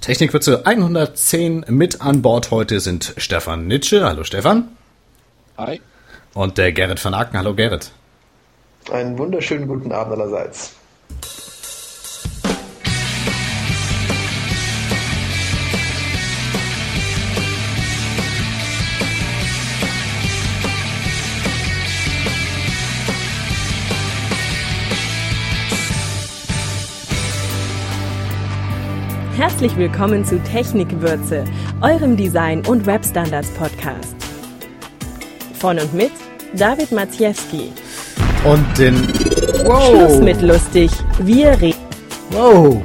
Technikwürze 110 mit an Bord heute sind Stefan Nitsche. Hallo Stefan. Hi. Und der Gerrit van Aken. Hallo Gerrit. Einen wunderschönen guten Abend allerseits. Herzlich willkommen zu Technikwürze, eurem Design- und Webstandards-Podcast. Von und mit David Maciejewski. Und den... Wow. Schluss mit lustig. Wir reden... Wow.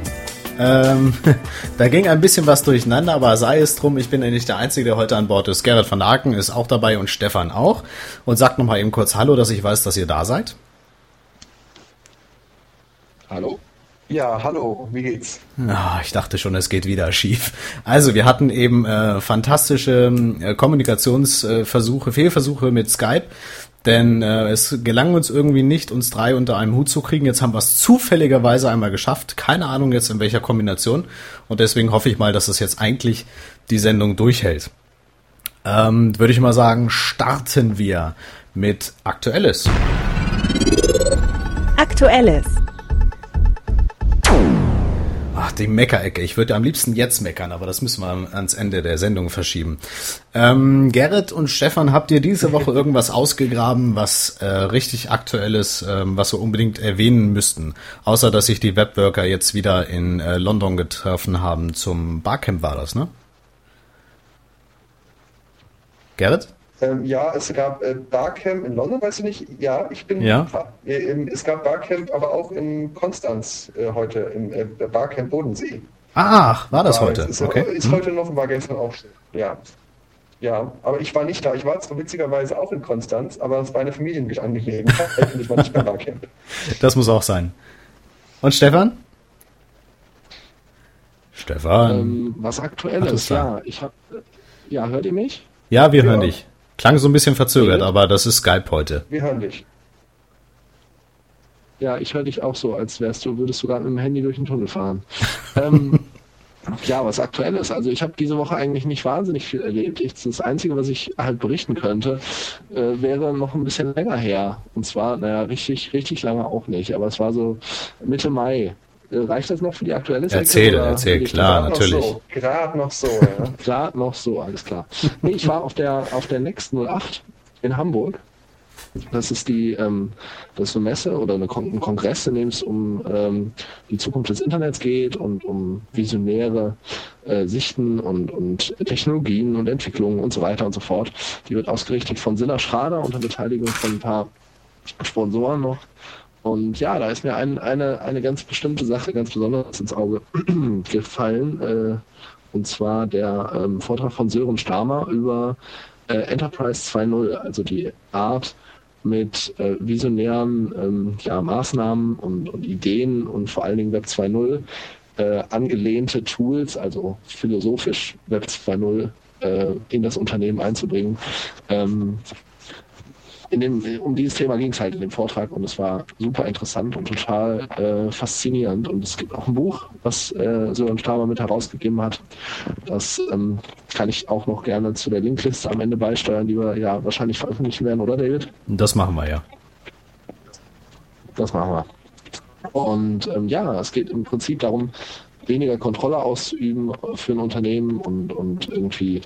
Ähm, da ging ein bisschen was durcheinander, aber sei es drum, ich bin ja nicht der Einzige, der heute an Bord ist. Gerrit van Aken ist auch dabei und Stefan auch. Und sagt nochmal eben kurz Hallo, dass ich weiß, dass ihr da seid. Hallo. Ja, hallo, wie geht's? Oh, ich dachte schon, es geht wieder schief. Also, wir hatten eben äh, fantastische äh, Kommunikationsversuche, Fehlversuche mit Skype, denn äh, es gelang uns irgendwie nicht, uns drei unter einem Hut zu kriegen. Jetzt haben wir es zufälligerweise einmal geschafft. Keine Ahnung jetzt in welcher Kombination. Und deswegen hoffe ich mal, dass es jetzt eigentlich die Sendung durchhält. Ähm, Würde ich mal sagen, starten wir mit Aktuelles. Aktuelles. Ach, die Meckerecke. Ich würde am liebsten jetzt meckern, aber das müssen wir ans Ende der Sendung verschieben. Ähm, Gerrit und Stefan, habt ihr diese Woche irgendwas ausgegraben, was äh, richtig aktuell ist, ähm, was wir unbedingt erwähnen müssten? Außer, dass sich die Webworker jetzt wieder in äh, London getroffen haben zum Barcamp war das, ne? Gerrit? Ähm, ja, es gab äh, Barcamp in London, weißt du nicht? Ja, ich bin. Ja. Äh, es gab Barcamp, aber auch in Konstanz äh, heute, im äh, Barcamp Bodensee. Ach, war das Aber heute? Ist, Okay. ist heute noch, war gestern auch. Ja. Ja, aber ich war nicht da. Ich war zwar witzigerweise auch in Konstanz, aber es war eine Familienangelegenheit und ich war nicht beim Barcamp. Das muss auch sein. Und Stefan? Stefan. Ähm, was aktuelles, ja. Ich hab, ja, hört ihr mich? ja, wir hören ja. dich. Klang so ein bisschen verzögert, Okay. aber das ist Skype heute. Wir hören dich. Ja, ich höre dich auch so, als wärst du, würdest du gerade mit dem Handy durch den Tunnel fahren. ähm, ja, was aktuelles. Also ich habe diese Woche eigentlich nicht wahnsinnig viel erlebt. Ich, das Einzige, was ich halt berichten könnte, äh, wäre noch ein bisschen länger her. Und zwar, naja, richtig, richtig lange auch nicht. Aber es war so Mitte Mai. Äh, reicht das noch für die aktuelle Sektion, Erzähl, erzähl, klar. Gerade natürlich. Noch so, gerade noch so, ja. Klar, noch so, alles klar. Nee, ich war auf der auf der Next 08 in Hamburg. Das ist die ähm, das ist eine Messe oder eine Kon ein Kongress, in dem es um ähm, die Zukunft des Internets geht und um visionäre äh, Sichten und, und Technologien und Entwicklungen und so weiter und so fort. Die wird ausgerichtet von Silla Schrader unter Beteiligung von ein paar Sponsoren noch. Und ja, da ist mir ein, eine, eine ganz bestimmte Sache ganz besonders ins Auge gefallen. Äh, und zwar der ähm, Vortrag von Sören Stamer über äh, Enterprise 2.0, also die Art, mit äh, visionären ähm, ja, Maßnahmen und, und Ideen und vor allen Dingen Web 2.0 äh, angelehnte Tools, also philosophisch Web 2.0 äh, in das Unternehmen einzubringen. Ähm, dem, um dieses Thema ging es halt in dem Vortrag und es war super interessant und total äh, faszinierend. Und es gibt auch ein Buch, was äh, Sören Stamer mit herausgegeben hat. Das ähm, kann ich auch noch gerne zu der Linkliste am Ende beisteuern, die wir ja wahrscheinlich veröffentlichen werden, oder David? Das machen wir ja. Das machen wir. Und ähm, ja, es geht im Prinzip darum, weniger Kontrolle auszuüben für ein Unternehmen und, und irgendwie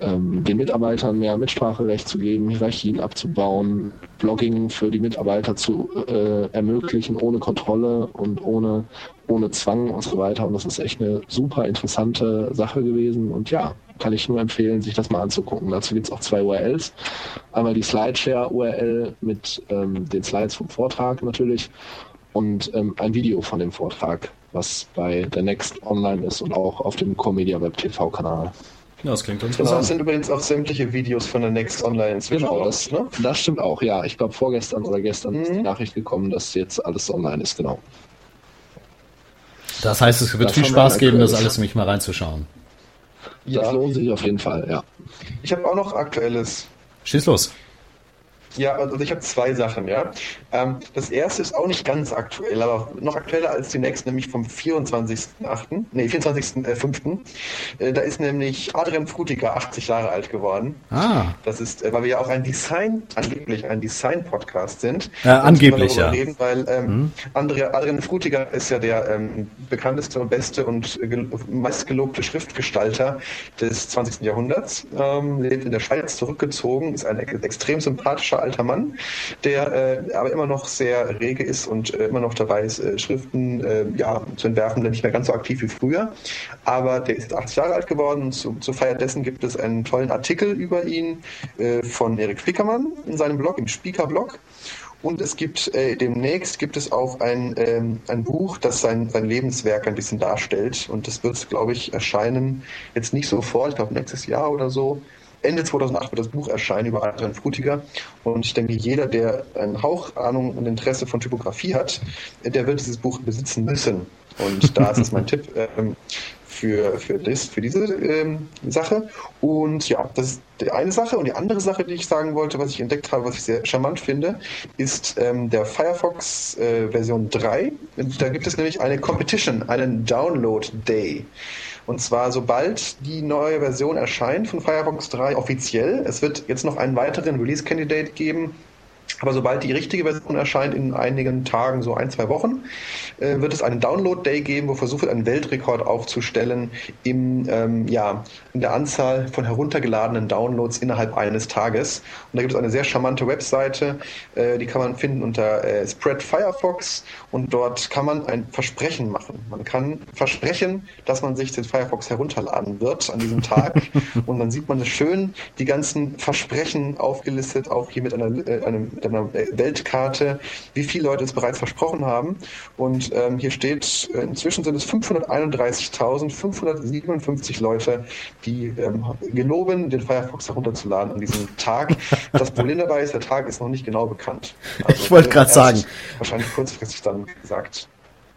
ähm, den Mitarbeitern mehr Mitspracherecht zu geben, Hierarchien abzubauen, Blogging für die Mitarbeiter zu äh, ermöglichen, ohne Kontrolle und ohne, ohne Zwang und so weiter. Und das ist echt eine super interessante Sache gewesen. Und ja, kann ich nur empfehlen, sich das mal anzugucken. Dazu gibt es auch zwei URLs. Einmal die Slideshare-URL mit ähm, den Slides vom Vortrag natürlich und ähm, ein Video von dem Vortrag, was bei der Next online ist und auch auf dem Comedia Web TV Kanal. Ja, das klingt Genau, es interessant. sind übrigens auch sämtliche Videos von der Next Online inzwischen Genau, raus, das, ne? das stimmt auch, ja. Ich glaube vorgestern oder gestern ist die Mhm. Nachricht gekommen, dass jetzt alles online ist, genau. Das heißt, es wird Das viel Spaß geben, das alles nämlich mal reinzuschauen. Das Ja. lohnt sich auf jeden Fall, ja. Ich habe auch noch Aktuelles. Schieß los. Ja, also ich habe zwei Sachen, ja. Ähm, das erste ist auch nicht ganz aktuell, aber noch aktueller als die nächste, nämlich vom 24.8., nee, 24.5. Äh, da ist nämlich Adrian Frutiger 80 Jahre alt geworden. Ah. Das ist, äh, weil wir ja auch ein Design, angeblich ein Design-Podcast sind. Äh, angeblich, ja. Reden, weil ähm, hm. Andrea, Adrian Frutiger ist ja der ähm, bekannteste und beste und meistgelobte Schriftgestalter des 20. Jahrhunderts, ähm, lebt in der Schweiz zurückgezogen, ist ein extrem sympathischer alter Mann, der äh, aber immer noch sehr rege ist und äh, immer noch dabei ist, äh, Schriften äh, ja, zu entwerfen, nicht mehr ganz so aktiv wie früher. Aber der ist 80 Jahre alt geworden zu, zur Feier dessen gibt es einen tollen Artikel über ihn äh, von Erik Spiekermann in seinem Blog, im Speaker-Blog. Und es gibt äh, demnächst gibt es auch ein, ähm, ein Buch, das sein, sein Lebenswerk ein bisschen darstellt. Und das wird, glaube ich, erscheinen jetzt nicht sofort, ich glaube nächstes Jahr oder so. Ende 2008 wird das Buch erscheinen über Adrian Frutiger. Und ich denke, jeder, der einen Hauch Ahnung und Interesse von Typografie hat, der wird dieses Buch besitzen müssen. Und da ist es mein Tipp ähm, für, für, das, für diese ähm, Sache. Und ja, das ist die eine Sache. Und die andere Sache, die ich sagen wollte, was ich entdeckt habe, was ich sehr charmant finde, ist ähm, der Firefox äh, Version 3. Da gibt es nämlich eine Competition, einen Download Day. Und zwar sobald die neue Version erscheint von Firefox 3 offiziell. Es wird jetzt noch einen weiteren Release-Candidate geben, aber sobald die richtige Version erscheint, in einigen Tagen, so ein, zwei Wochen, äh, wird es einen Download-Day geben, wo versucht wird, einen Weltrekord aufzustellen im, ähm, ja, in der Anzahl von heruntergeladenen Downloads innerhalb eines Tages. Und da gibt es eine sehr charmante Webseite, äh, die kann man finden unter äh, Spread Firefox und dort kann man ein Versprechen machen. Man kann versprechen, dass man sich den Firefox herunterladen wird an diesem Tag und dann sieht man schön die ganzen Versprechen aufgelistet, auch hier mit einer, äh, einem mit einer Weltkarte, wie viele Leute es bereits versprochen haben. Und ähm, hier steht, inzwischen sind es 531.557 Leute, die ähm, geloben, den Firefox herunterzuladen an diesem Tag. Das Problem dabei ist, der Tag ist noch nicht genau bekannt. Also, ich wollte gerade sagen. Wahrscheinlich kurzfristig dann gesagt.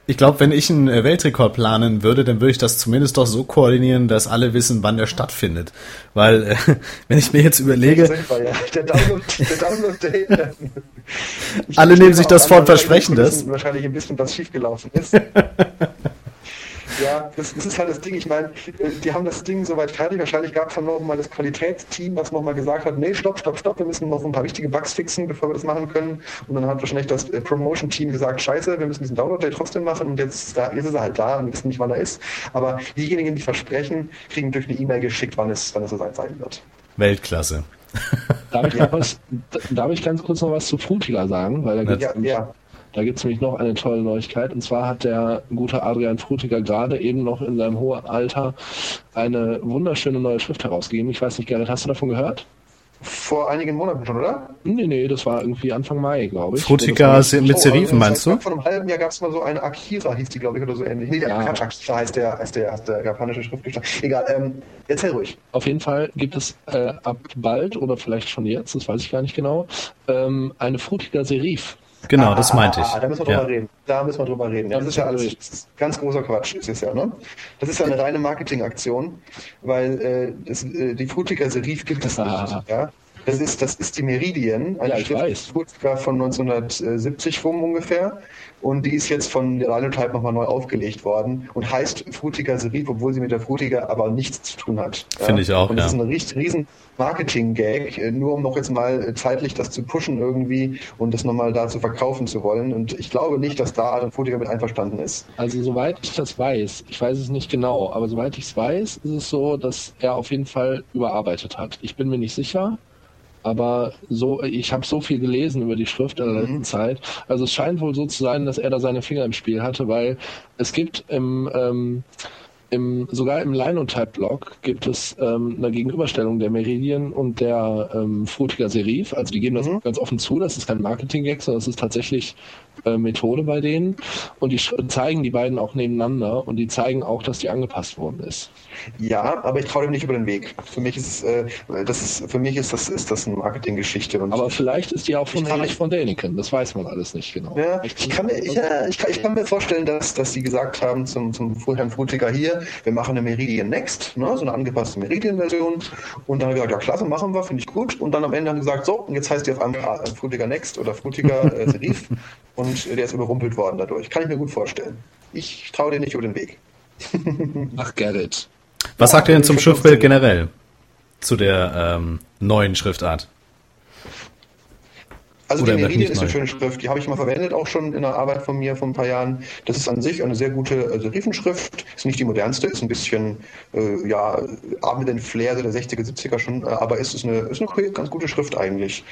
Ich glaube, wenn ich einen äh, Weltrekord planen würde, dann würde ich das zumindest doch so koordinieren, dass alle wissen, wann der stattfindet. Weil, äh, wenn ich mir jetzt überlege. Der Download, der Download alle nehmen sich das vor und versprechen das. Wahrscheinlich ein bisschen was schiefgelaufen ist. Ja, das, das, ist halt das Ding. Ich meine, die haben das Ding soweit fertig. Wahrscheinlich gab es dann noch mal das Qualitätsteam, was nochmal gesagt hat, nee, stopp, stopp, stopp, wir müssen noch ein paar wichtige Bugs fixen, bevor wir das machen können. Und dann hat wahrscheinlich das äh, Promotion-Team gesagt, scheiße, wir müssen diesen Download-Day trotzdem machen. Und jetzt, da, jetzt ist er halt da und wissen nicht, wann er ist. Aber diejenigen, die versprechen, kriegen durch eine E-Mail geschickt, wann es, wann es so sein wird. Weltklasse. Darf ich, was, darf ich ganz kurz noch was zu Frutiger sagen? Weil da ja, ja. Da gibt es nämlich noch eine tolle Neuigkeit. Und zwar hat der gute Adrian Frutiger gerade eben noch in seinem hohen Alter eine wunderschöne neue Schrift herausgegeben. Ich weiß nicht, Gerrit, hast du davon gehört? Vor einigen Monaten schon, oder? Nee, nee, das war irgendwie Anfang Mai, glaube ich. Frutiger mit Serifen, meinst du? Vor einem halben Jahr gab es mal so eine Akira, hieß die, glaube ich, oder so ähnlich. Nee, der ja. Akira heißt der, heißt der, heißt der japanische Schriftgestein. Egal, ähm, erzähl ruhig. Auf jeden Fall gibt es äh, ab bald oder vielleicht schon jetzt, das weiß ich gar nicht genau, ähm, eine Frutiger Serif. Genau, ah, das meinte ich. Ah, da müssen wir drüber reden. Da müssen wir drüber reden. Ja, das ist ja alles ist ganz großer Quatsch, ist es ja, ne? Das ist ja eine reine Marketingaktion, weil äh, das, äh, die Frutiger Serif gibt es nicht. Ja? Das ist, das ist die Meridian, eine ja, Schrift von 1970 rum ungefähr. Und die ist jetzt von der Linotype nochmal neu aufgelegt worden und heißt Frutiger Serif, obwohl sie mit der Frutiger aber nichts zu tun hat. Finde ich auch, und das ja. ist ein riesen Marketing-Gag, äh, nur um noch jetzt mal äh, zeitlich das zu pushen irgendwie und das nochmal da zu verkaufen zu wollen. Und ich glaube nicht, dass da Adam Frutiger mit einverstanden ist. Also soweit ich das weiß, ich weiß es nicht genau, aber soweit ich es weiß, ist es so, dass er auf jeden Fall überarbeitet hat. Ich bin mir nicht sicher aber so, ich habe so viel gelesen über die Schrift in der letzten mhm. Zeit. Also es scheint wohl so zu sein, dass er da seine Finger im Spiel hatte, weil es gibt im ähm, im, sogar im Linotype-Blog gibt es ähm, eine Gegenüberstellung der Meridian und der ähm, Frutiger Serif. Also die geben das mhm. ganz offen zu, das ist kein Marketing-Gag, sondern das ist tatsächlich äh, Methode bei denen und die zeigen die beiden auch nebeneinander und die zeigen auch, dass die angepasst worden ist. Ja, aber ich traue dem nicht über den Weg. Für mich ist äh, das ist für mich ist das ist das eine Marketinggeschichte. Aber vielleicht ist die auch von Heinrich von Däniken. Das weiß man alles nicht genau. Ja, ich kann mir, ja, ich kann, ich kann mir vorstellen, dass, dass sie gesagt haben zum, zum Herrn Frutiger hier, wir machen eine Meridian Next, ne, so eine angepasste Meridian-Version. Und dann haben wir gesagt, ja klasse, machen wir, finde ich gut. Und dann am Ende haben gesagt, so, und jetzt heißt die auf einmal äh, Frutiger Next oder Frutiger äh, Serif. und der ist überrumpelt worden dadurch. Kann ich mir gut vorstellen. Ich traue dir nicht über den Weg. Ach, Gerrit. Was sagt ihr denn zum Schriftbild generell? Zu der ähm, neuen Schriftart? Also Oder die Meridian ist eine schöne Schrift, die habe ich mal verwendet, auch schon in der Arbeit von mir vor ein paar Jahren. Das ist an sich eine sehr gute also Serifenschrift, ist nicht die modernste, ist ein bisschen, äh, ja, mit den Flair der 60er, 70er schon, äh, aber ist, ist, eine, ist eine ganz gute Schrift eigentlich.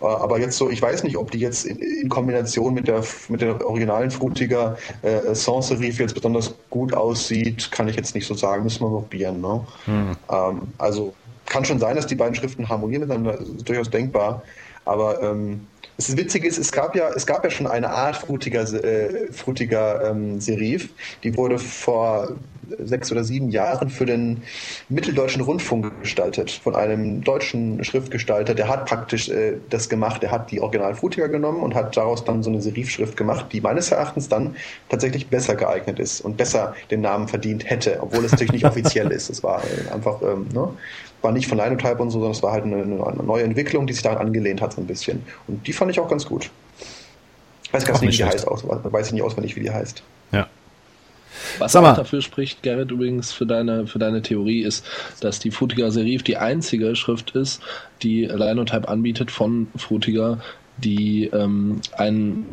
Äh, aber jetzt so, ich weiß nicht, ob die jetzt in, in Kombination mit der, mit der originalen Frutiger äh, Sans Serif jetzt besonders gut aussieht, kann ich jetzt nicht so sagen, müssen wir probieren. Ne? Hm. Ähm, also kann schon sein, dass die beiden Schriften harmonieren miteinander, ist durchaus denkbar. Aber ähm, das Witzige ist, es gab ja, es gab ja schon eine Art frutiger, äh, frutiger ähm, Serif, die wurde vor sechs oder sieben Jahren für den Mitteldeutschen Rundfunk gestaltet, von einem deutschen Schriftgestalter, der hat praktisch äh, das gemacht, der hat die Original Frutiger genommen und hat daraus dann so eine Serifschrift gemacht, die meines Erachtens dann tatsächlich besser geeignet ist und besser den Namen verdient hätte, obwohl es natürlich nicht offiziell ist. Es war äh, einfach, ähm, ne? War nicht von Linotype und so, sondern es war halt eine, eine, neue Entwicklung, die sich daran angelehnt hat so ein bisschen. Und die fand ich auch ganz gut. Ich weiß gar nicht, wie die heißt, aus, weiß ich nicht auswendig, wie die heißt. Ja. Was auch dafür spricht, Gerrit, übrigens für deine, für deine Theorie, ist, dass die Frutiger Serif die einzige Schrift ist, die Linotype anbietet von Frutiger, die ähm, einen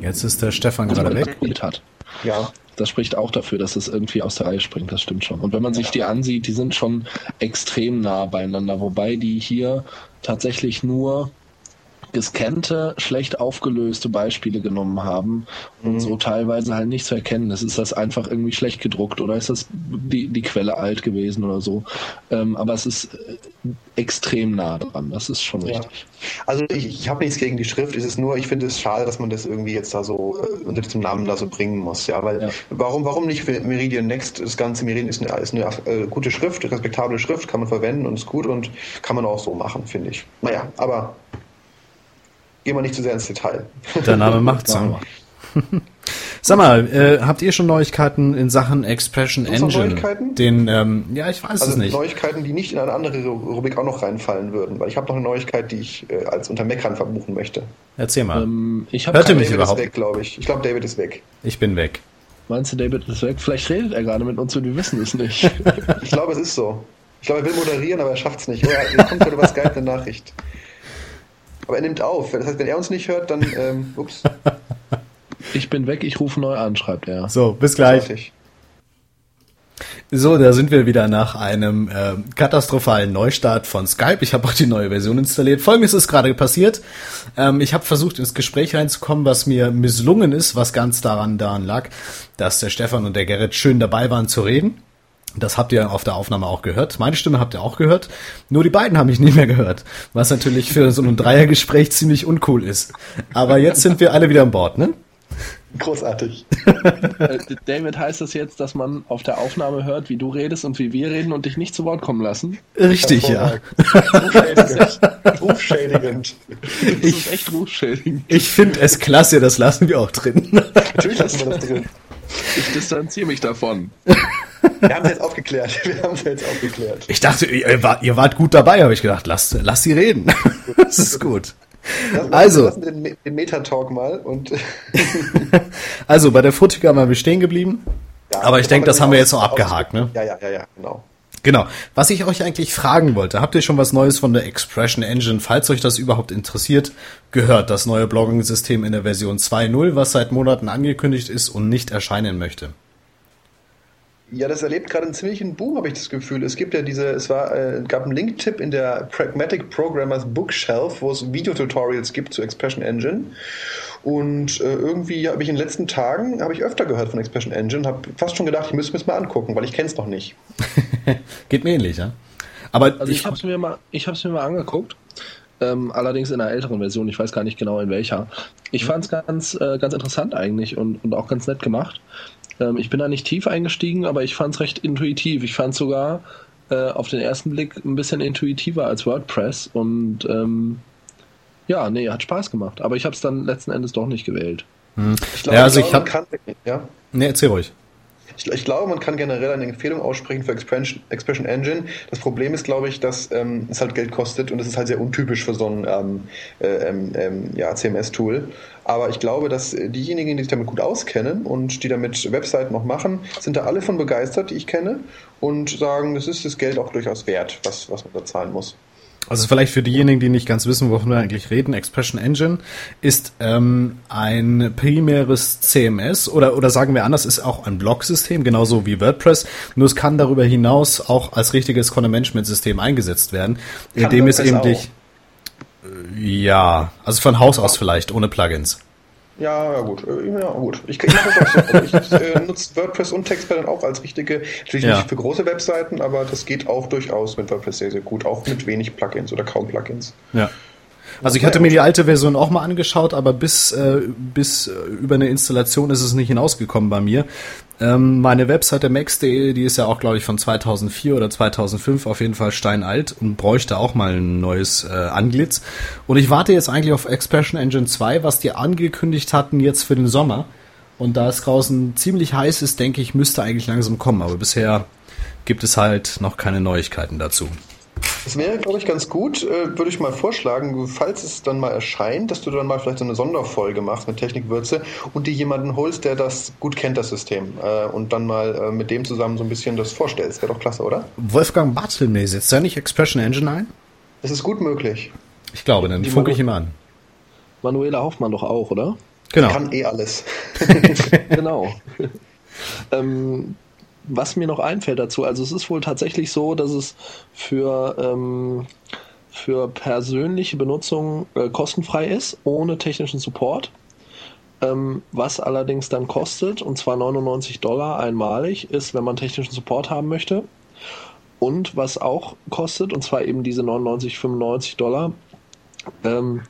Jetzt ist der Stefan gerade weg. Hat. Ja. Das spricht auch dafür, dass es irgendwie aus der Reihe springt, das stimmt schon. Und wenn man sich die ansieht, die sind schon extrem nah beieinander, wobei die hier tatsächlich nur gescannte, schlecht aufgelöste Beispiele genommen haben und mhm. so teilweise halt nicht zu erkennen ist. Ist das einfach irgendwie schlecht gedruckt oder ist das die, die Quelle alt gewesen oder so? Ähm, aber es ist äh, extrem nah dran, das ist schon richtig. Ja. Also ich, ich habe nichts gegen die Schrift, es ist nur, ich finde es schade, dass man das irgendwie jetzt da so äh, unter diesem Namen da so bringen muss, ja, weil ja. warum, warum nicht für Meridian Next? Das ganze Meridian ist eine, ist eine äh, gute Schrift, respektable Schrift, kann man verwenden und ist gut und kann man auch so machen, finde ich. Naja, aber gehen wir nicht zu sehr ins Detail. Der Name macht's. Sag mal, äh, habt ihr schon Neuigkeiten in Sachen Expression Engine? Neuigkeiten? Den, ähm, ja, ich weiß also es nicht. Neuigkeiten, die nicht in eine andere Rubrik auch noch reinfallen würden, weil ich habe noch eine Neuigkeit, die ich äh, als unter Meckern verbuchen möchte. Erzähl mal. Ähm, ich Hört ihr mich David überhaupt? ist weg, glaube ich. Ich glaube, David ist weg. Ich bin weg. Meinst du, David ist weg? Vielleicht redet er gerade mit uns und wir wissen es nicht. ich glaube, es ist so. Ich glaube, er will moderieren, aber er schafft es nicht. Oh, ja, kommt gerade über Skype eine Nachricht. Aber er nimmt auf. Das heißt, wenn er uns nicht hört, dann, ähm, ups. Ich bin weg, ich rufe neu an, schreibt er. So, bis gleich. So, da sind wir wieder nach einem äh, katastrophalen Neustart von Skype. Ich habe auch die neue Version installiert. Folgendes ist gerade passiert. Ähm, ich habe versucht, ins Gespräch reinzukommen, was mir misslungen ist, was ganz daran, daran lag, dass der Stefan und der Gerrit schön dabei waren zu reden. Das habt ihr auf der Aufnahme auch gehört. Meine Stimme habt ihr auch gehört. Nur die beiden haben mich nicht mehr gehört. Was natürlich für so ein Dreiergespräch ziemlich uncool ist. Aber jetzt sind wir alle wieder an Bord, ne? Großartig. Äh, David, heißt das jetzt, dass man auf der Aufnahme hört, wie du redest und wie wir reden und dich nicht zu Wort kommen lassen? Richtig, ja. Rufschädigend. Das ist echt rufschädigend. Ich finde es klasse, das lassen wir auch drin. Natürlich lassen wir das drin. Ich distanziere mich davon. Wir haben es jetzt aufgeklärt. Wir haben es jetzt aufgeklärt. Ich dachte, ihr wart, ihr wart gut dabei, habe ich gedacht. Lass, lass sie reden. Das ist gut. Lass, Also. lassen den, den Metatalk mal und Also bei der Frutiger waren wir stehen geblieben. Ja, Aber ich denke, das haben wir jetzt auch aus- abgehakt, ne? Ja, ja, ja, ja, genau. Genau. Was ich euch eigentlich fragen wollte, habt ihr schon was Neues von der Expression Engine, falls euch das überhaupt interessiert, gehört? Das neue Blogging-System in der Version 2.0, was seit Monaten angekündigt ist und nicht erscheinen möchte. Ja, das erlebt gerade einen ziemlichen Boom, habe ich das Gefühl. Es gibt ja diese, es war, äh, gab einen Link-Tipp in der Pragmatic Programmers Bookshelf, wo es Videotutorials gibt zu Expression Engine. Und äh, irgendwie habe ich in den letzten Tagen, habe ich öfter gehört von Expression Engine, habe fast schon gedacht, ich müsste mir das mal angucken, weil ich kenne es noch nicht. Geht mir ähnlich, ja? Aber Also ich habe es mir mal, ich habe es mir mal angeguckt. ähm, allerdings in einer älteren Version, ich weiß gar nicht genau in welcher. Ich fand es ganz, äh, ganz interessant eigentlich und, und auch ganz nett gemacht. Ähm, ich bin da nicht tief eingestiegen, aber ich fand es recht intuitiv. Ich fand es sogar äh, auf den ersten Blick ein bisschen intuitiver als WordPress und ähm, ja, nee, hat Spaß gemacht. Aber ich habe es dann letzten Endes doch nicht gewählt. Hm. Ich glaube, ja, also ich, ich habe. Ja. Nee, erzähl ruhig. Ich, ich, glaube, man kann generell eine Empfehlung aussprechen für Expression, Expression Engine. Das Problem ist, glaube ich, dass ähm, es halt Geld kostet und es ist halt sehr untypisch für so ein ähm, äh, ähm, ähm ja, CMS-Tool. Aber ich glaube, dass diejenigen, die sich damit gut auskennen und die damit Webseiten noch machen, sind da alle von begeistert, die ich kenne, und sagen, das ist das Geld auch durchaus wert, was, was man da zahlen muss. Also vielleicht für diejenigen, die nicht ganz wissen, wovon wir eigentlich reden, Expression Engine ist ähm, ein primäres CMS oder, oder sagen wir anders, ist auch ein Blog-System, genauso wie WordPress. Nur es kann darüber hinaus auch als richtiges Content-Management-System eingesetzt werden, indem es eben dich... Ja, also von Haus aus vielleicht, ohne Plugins. Ja, ja gut. Äh, ja, gut. Ich, ich mache das auch so. Also ich äh, nutze WordPress und TextPad auch als richtige, natürlich ja. nicht für große Webseiten, aber das geht auch durchaus mit WordPress sehr, sehr gut. Auch mit wenig Plugins oder kaum Plugins. Ja. Also ich hatte mir die alte Version auch mal angeschaut, aber bis, äh, bis äh, über eine Installation ist es nicht hinausgekommen bei mir. Ähm, meine Webseite max.de, die ist ja auch, glaube ich, von 2004 oder 2005 auf jeden Fall steinalt und bräuchte auch mal ein neues äh, Anglitz. Und ich warte jetzt eigentlich auf Expression Engine 2, was die angekündigt hatten jetzt für den Sommer. Und da es draußen ziemlich heiß ist, denke ich, müsste eigentlich langsam kommen. Aber bisher gibt es halt noch keine Neuigkeiten dazu. Es wäre, glaube ich, ganz gut, äh, würde ich mal vorschlagen, falls es dann mal erscheint, dass du dann mal vielleicht so eine Sonderfolge machst mit Technikwürze und dir jemanden holst, der das gut kennt, das System, äh, und dann mal äh, mit dem zusammen so ein bisschen das vorstellst. Wäre doch klasse, oder? Wolfgang Bartelme setzt da nicht Expression Engine ein? Es ist gut möglich. Ich glaube, dann funke ich ihm an. Manuela Hoffmann doch auch, oder? Genau. Kann eh alles. genau. ähm, was mir noch einfällt dazu, also es ist wohl tatsächlich so, dass es für, ähm, für persönliche Benutzung äh, kostenfrei ist, ohne technischen Support. Ähm, was allerdings dann kostet, und zwar 99 Dollar einmalig, ist, wenn man technischen Support haben möchte. Und was auch kostet, und zwar eben diese 99, 95 Dollar, ähm,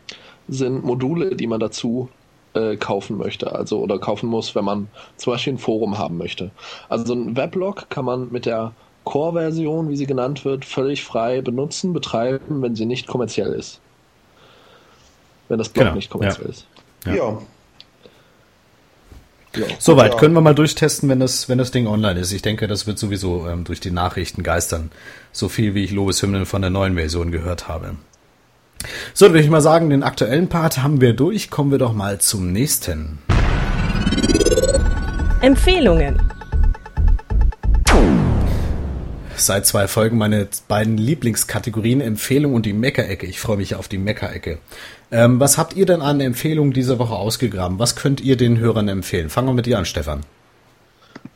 sind Module, die man dazu äh, kaufen möchte, also oder kaufen muss, wenn man zum Beispiel ein Forum haben möchte. Also so ein Weblog kann man mit der Core-Version, wie sie genannt wird, völlig frei benutzen, betreiben, wenn sie nicht kommerziell ist. Wenn das Blog genau. nicht kommerziell ja. ist. Ja. ja. Ja. Soweit können wir mal durchtesten, wenn das, wenn das Ding online ist. Ich denke, das wird sowieso ähm, durch die Nachrichten geistern. So viel wie ich Lobeshymnen von der neuen Version gehört habe. So, dann würde ich mal sagen, den aktuellen Part haben wir durch. Kommen wir doch mal zum nächsten. Empfehlungen. Seit zwei Folgen meine beiden Lieblingskategorien Empfehlung und die Meckerecke. Ich freue mich auf die Meckerecke. Ähm, was habt ihr denn an Empfehlungen diese Woche ausgegraben? Was könnt ihr den Hörern empfehlen? Fangen wir mit dir an, Stefan.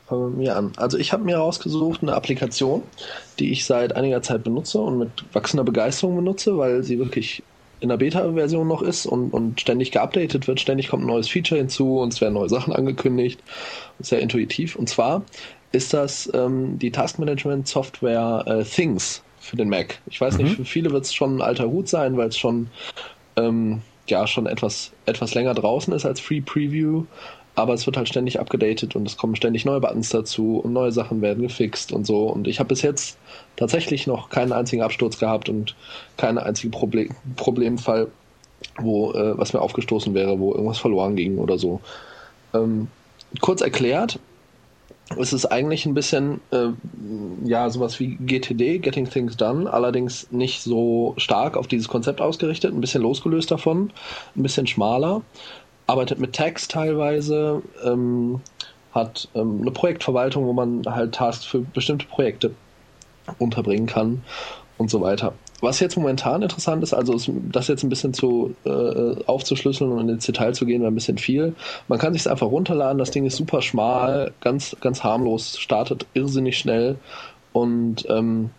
Fangen wir mir an. Also ich habe mir rausgesucht eine Applikation, die ich seit einiger Zeit benutze und mit wachsender Begeisterung benutze, weil sie wirklich in der Beta-Version noch ist und, und ständig geupdatet wird, ständig kommt ein neues Feature hinzu und es werden neue Sachen angekündigt. Sehr intuitiv. Und zwar ist das ähm, die Taskmanagement-Software äh, Things für den Mac. Ich weiß mhm. nicht, für viele wird es schon ein alter Hut sein, weil es schon ähm, ja schon etwas, etwas länger draußen ist als Free Preview aber es wird halt ständig abgedatet und es kommen ständig neue Buttons dazu und neue Sachen werden gefixt und so. Und ich habe bis jetzt tatsächlich noch keinen einzigen Absturz gehabt und keinen einzigen Problem, Problemfall, wo äh, was mir aufgestoßen wäre, wo irgendwas verloren ging oder so. Ähm, kurz erklärt, es ist eigentlich ein bisschen, äh, ja, sowas wie GTD, Getting Things Done, allerdings nicht so stark auf dieses Konzept ausgerichtet, ein bisschen losgelöst davon, ein bisschen schmaler arbeitet mit Tags teilweise, ähm, hat ähm, eine Projektverwaltung, wo man halt Tasks für bestimmte Projekte unterbringen kann und so weiter. Was jetzt momentan interessant ist, also ist das jetzt ein bisschen zu äh, aufzuschlüsseln und ins Detail zu gehen, wäre ein bisschen viel. Man kann sich einfach runterladen, das Ding ist super schmal, ganz, ganz harmlos, startet irrsinnig schnell und ähm,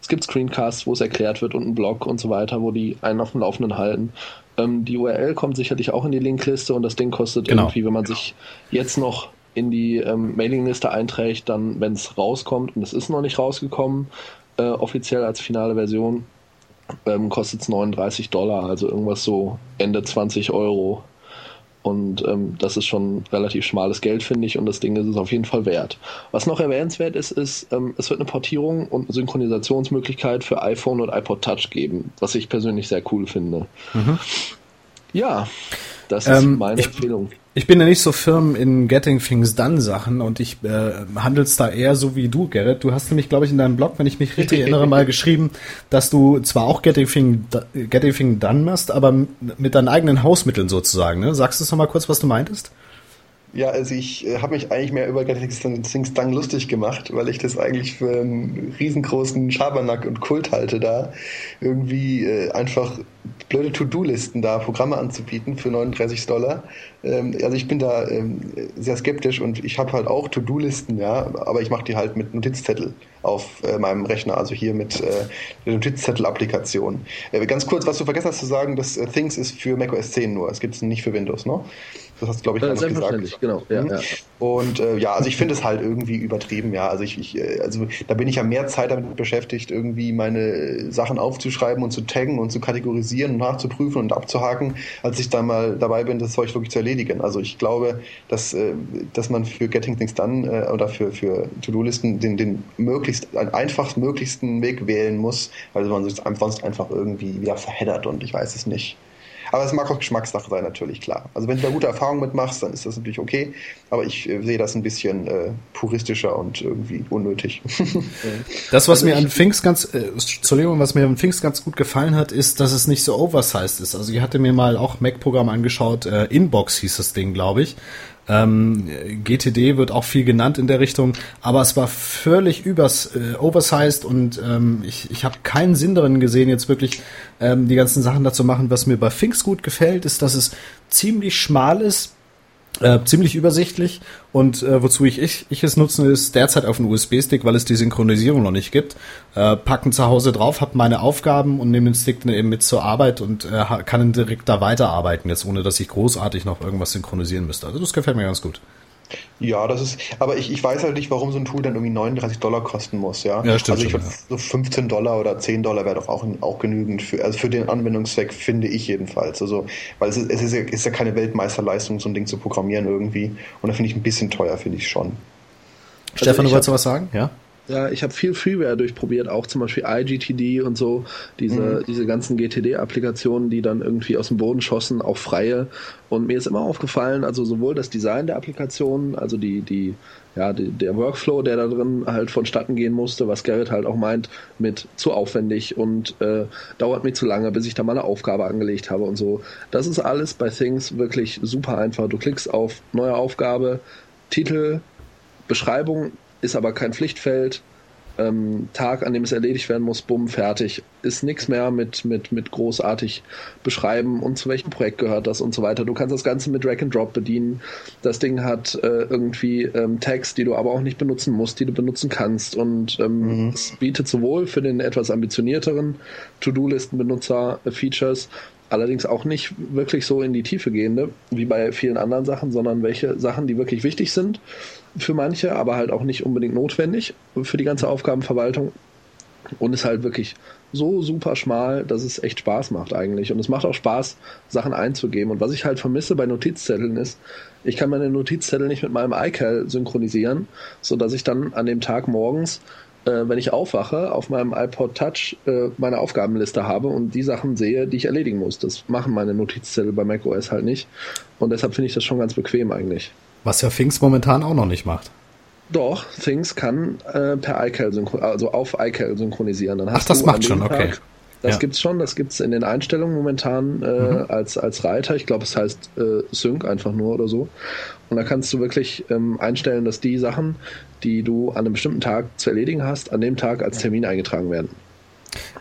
es gibt Screencasts, wo es erklärt wird und einen Blog und so weiter, wo die einen auf dem Laufenden halten. Ähm, die URL kommt sicherlich auch in die Linkliste und das Ding kostet genau. irgendwie, wenn man sich jetzt noch in die ähm, Mailingliste einträgt, dann, wenn es rauskommt, und es ist noch nicht rausgekommen, äh, offiziell als finale Version, ähm, kostet es 39 Dollar, also irgendwas so Ende 20 Euro. Und ähm, das ist schon relativ schmales Geld, finde ich, und das Ding ist es auf jeden Fall wert. Was noch erwähnenswert ist, ist, ähm, es wird eine Portierung und Synchronisationsmöglichkeit für iPhone und iPod Touch geben, was ich persönlich sehr cool finde. Mhm. Ja, das ist ähm, meine ich, Empfehlung. Ich bin ja nicht so firm in Getting Things Done Sachen und ich äh, handel's da eher so wie du, Gerrit. Du hast nämlich, glaube ich, in deinem Blog, wenn ich mich richtig erinnere, mal geschrieben, dass du zwar auch Getting Thing, Getting Thing Done machst, aber mit deinen eigenen Hausmitteln sozusagen. Ne? Sagst du noch mal kurz, was du meintest? Ja, also ich äh, habe mich eigentlich mehr über Things Done lustig gemacht, weil ich das eigentlich für einen riesengroßen Schabernack und Kult halte, da irgendwie äh, einfach blöde To-Do-Listen da, Programme anzubieten für 39 Dollar. Ähm, also ich bin da ähm, sehr skeptisch und ich habe halt auch To-Do-Listen, ja, aber ich mache die halt mit Notizzettel auf äh, meinem Rechner, also hier mit äh, der Notizzettel-Applikation. Äh, ganz kurz, was du vergessen hast zu sagen, das äh, Things ist für macOS 10 nur, es gibt es nicht für Windows, ne? Das hast du, glaube ich, nicht gesagt. Genau, ja, mhm. ja. Und äh, ja, also ich finde es halt irgendwie übertrieben, ja. Also ich, ich, äh, also da bin ich ja mehr Zeit damit beschäftigt, irgendwie meine Sachen aufzuschreiben und zu taggen und zu kategorisieren und nachzuprüfen und abzuhaken, als ich da mal dabei bin, das Zeug wirklich zu erledigen. Also ich glaube, dass, äh, dass man für Getting Things Done äh, oder für, für To-Do-Listen den, den möglichst, einfach möglichsten Weg wählen muss, weil man sich sonst einfach irgendwie wieder verheddert und ich weiß es nicht. Aber es mag auch Geschmackssache sein, natürlich, klar. Also wenn du da gute Erfahrungen mitmachst, dann ist das natürlich okay. Aber ich äh, sehe das ein bisschen äh, puristischer und irgendwie unnötig. das, was also mir an Pfingst ganz, äh, Entschuldigung, was mir an Pfingst ganz gut gefallen hat, ist, dass es nicht so oversized ist. Also ich hatte mir mal auch Mac-Programm angeschaut, äh, Inbox hieß das Ding, glaube ich. Ähm, GTD wird auch viel genannt in der Richtung, aber es war völlig übers äh, oversized und ähm, ich, ich habe keinen Sinn darin gesehen, jetzt wirklich ähm, die ganzen Sachen dazu machen. Was mir bei Finks gut gefällt, ist, dass es ziemlich schmal ist, äh, ziemlich übersichtlich und äh, wozu ich, ich ich es nutze, ist derzeit auf dem USB-Stick, weil es die Synchronisierung noch nicht gibt. Äh, packen zu Hause drauf, habe meine Aufgaben und nehme den Stick dann eben mit zur Arbeit und äh, kann dann direkt da weiterarbeiten, jetzt ohne dass ich großartig noch irgendwas synchronisieren müsste. Also das gefällt mir ganz gut. Ja, das ist, aber ich, ich weiß halt nicht, warum so ein Tool dann irgendwie 39 Dollar kosten muss, ja. Ja, stimmt. Also ich würde ja. so 15 Dollar oder 10 Dollar wäre doch auch, auch genügend für, also für den Anwendungszweck finde ich jedenfalls. Also, weil es ist, es ist, ja, ist ja keine Weltmeisterleistung, so ein Ding zu programmieren irgendwie. Und da finde ich ein bisschen teuer, finde ich schon. Stefan, also du wolltest was sagen? Ja? Ja, ich habe viel Freeware durchprobiert, auch zum Beispiel iGTD und so, diese, mhm. diese ganzen GTD-Applikationen, die dann irgendwie aus dem Boden schossen, auch freie. Und mir ist immer aufgefallen, also sowohl das Design der Applikationen, also die, die, ja, die, der Workflow, der da drin halt vonstatten gehen musste, was Gerrit halt auch meint, mit zu aufwendig und äh, dauert mir zu lange, bis ich da mal eine Aufgabe angelegt habe und so. Das ist alles bei Things wirklich super einfach. Du klickst auf neue Aufgabe, Titel, Beschreibung ist aber kein Pflichtfeld. Ähm, Tag, an dem es erledigt werden muss, bumm, fertig. Ist nichts mehr mit, mit, mit großartig beschreiben und zu welchem Projekt gehört das und so weiter. Du kannst das Ganze mit Drag and Drop bedienen. Das Ding hat äh, irgendwie ähm, Tags, die du aber auch nicht benutzen musst, die du benutzen kannst. Und ähm, mhm. es bietet sowohl für den etwas ambitionierteren To-Do-Listen-Benutzer äh, Features, allerdings auch nicht wirklich so in die Tiefe gehende, wie bei vielen anderen Sachen, sondern welche Sachen, die wirklich wichtig sind für manche, aber halt auch nicht unbedingt notwendig für die ganze Aufgabenverwaltung. Und ist halt wirklich so super schmal, dass es echt Spaß macht eigentlich. Und es macht auch Spaß, Sachen einzugeben. Und was ich halt vermisse bei Notizzetteln ist, ich kann meine Notizzettel nicht mit meinem iCal synchronisieren, so dass ich dann an dem Tag morgens, äh, wenn ich aufwache, auf meinem iPod Touch äh, meine Aufgabenliste habe und die Sachen sehe, die ich erledigen muss. Das machen meine Notizzettel bei macOS halt nicht. Und deshalb finde ich das schon ganz bequem eigentlich. Was ja Things momentan auch noch nicht macht. Doch, Things kann äh, per iCal also auf iCal synchronisieren. Dann Ach, das macht schon, okay. Tag, das ja. gibt's schon, das gibt's in den Einstellungen momentan äh, mhm. als, als Reiter. Ich glaube, es heißt äh, Sync einfach nur oder so. Und da kannst du wirklich ähm, einstellen, dass die Sachen, die du an einem bestimmten Tag zu erledigen hast, an dem Tag als Termin eingetragen werden.